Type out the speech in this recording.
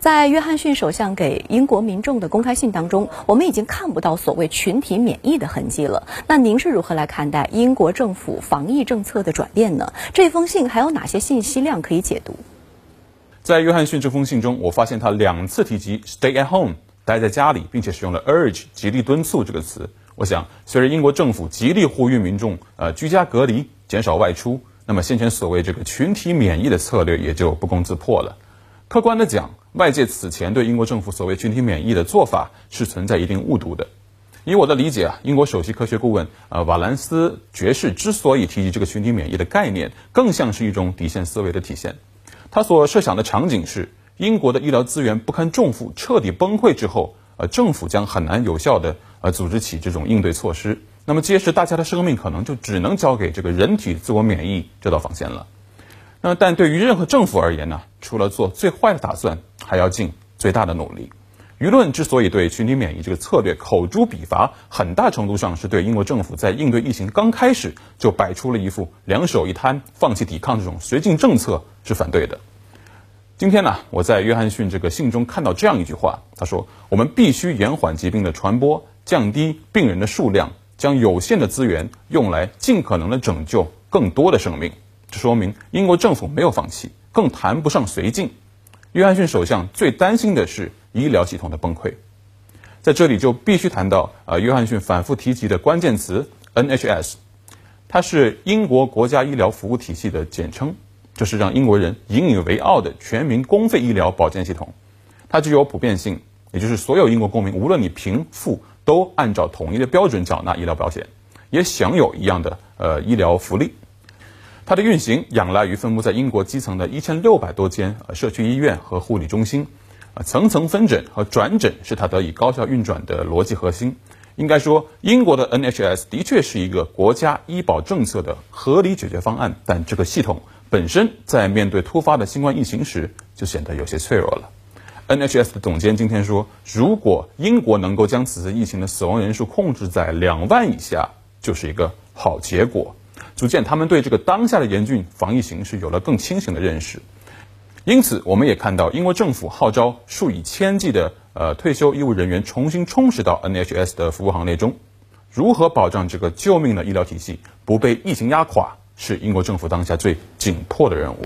在约翰逊首相给英国民众的公开信当中，我们已经看不到所谓群体免疫的痕迹了。那您是如何来看待英国政府防疫政策的转变呢？这封信还有哪些信息量可以解读？在约翰逊这封信中，我发现他两次提及 “stay at home”，待在家里，并且使用了 “urge”，极力敦促这个词。我想，随着英国政府极力呼吁民众呃居家隔离，减少外出，那么先前所谓这个群体免疫的策略也就不攻自破了。客观的讲，外界此前对英国政府所谓群体免疫的做法是存在一定误读的。以我的理解啊，英国首席科学顾问呃瓦兰斯爵士之所以提及这个群体免疫的概念，更像是一种底线思维的体现。他所设想的场景是，英国的医疗资源不堪重负、彻底崩溃之后，呃，政府将很难有效的呃组织起这种应对措施。那么，届时大家的生命可能就只能交给这个人体自我免疫这道防线了。那但对于任何政府而言呢，除了做最坏的打算，还要尽最大的努力。舆论之所以对群体免疫这个策略口诛笔伐，很大程度上是对英国政府在应对疫情刚开始就摆出了一副两手一摊、放弃抵抗这种绥靖政策是反对的。今天呢，我在约翰逊这个信中看到这样一句话，他说：“我们必须延缓疾病的传播，降低病人的数量，将有限的资源用来尽可能的拯救更多的生命。”这说明英国政府没有放弃，更谈不上绥靖。约翰逊首相最担心的是医疗系统的崩溃，在这里就必须谈到呃，约翰逊反复提及的关键词 NHS，它是英国国家医疗服务体系的简称，这是让英国人引以为傲的全民公费医疗保健系统。它具有普遍性，也就是所有英国公民，无论你贫富，都按照统一的标准缴纳医疗保险，也享有一样的呃医疗福利。它的运行仰赖于分布在英国基层的一千六百多间社区医院和护理中心，啊，层层分诊和转诊是它得以高效运转的逻辑核心。应该说，英国的 NHS 的确是一个国家医保政策的合理解决方案，但这个系统本身在面对突发的新冠疫情时就显得有些脆弱了。NHS 的总监今天说，如果英国能够将此次疫情的死亡人数控制在两万以下，就是一个好结果。逐渐，他们对这个当下的严峻防疫形势有了更清醒的认识。因此，我们也看到英国政府号召数以千计的呃退休医务人员重新充实到 NHS 的服务行列中。如何保障这个救命的医疗体系不被疫情压垮，是英国政府当下最紧迫的任务。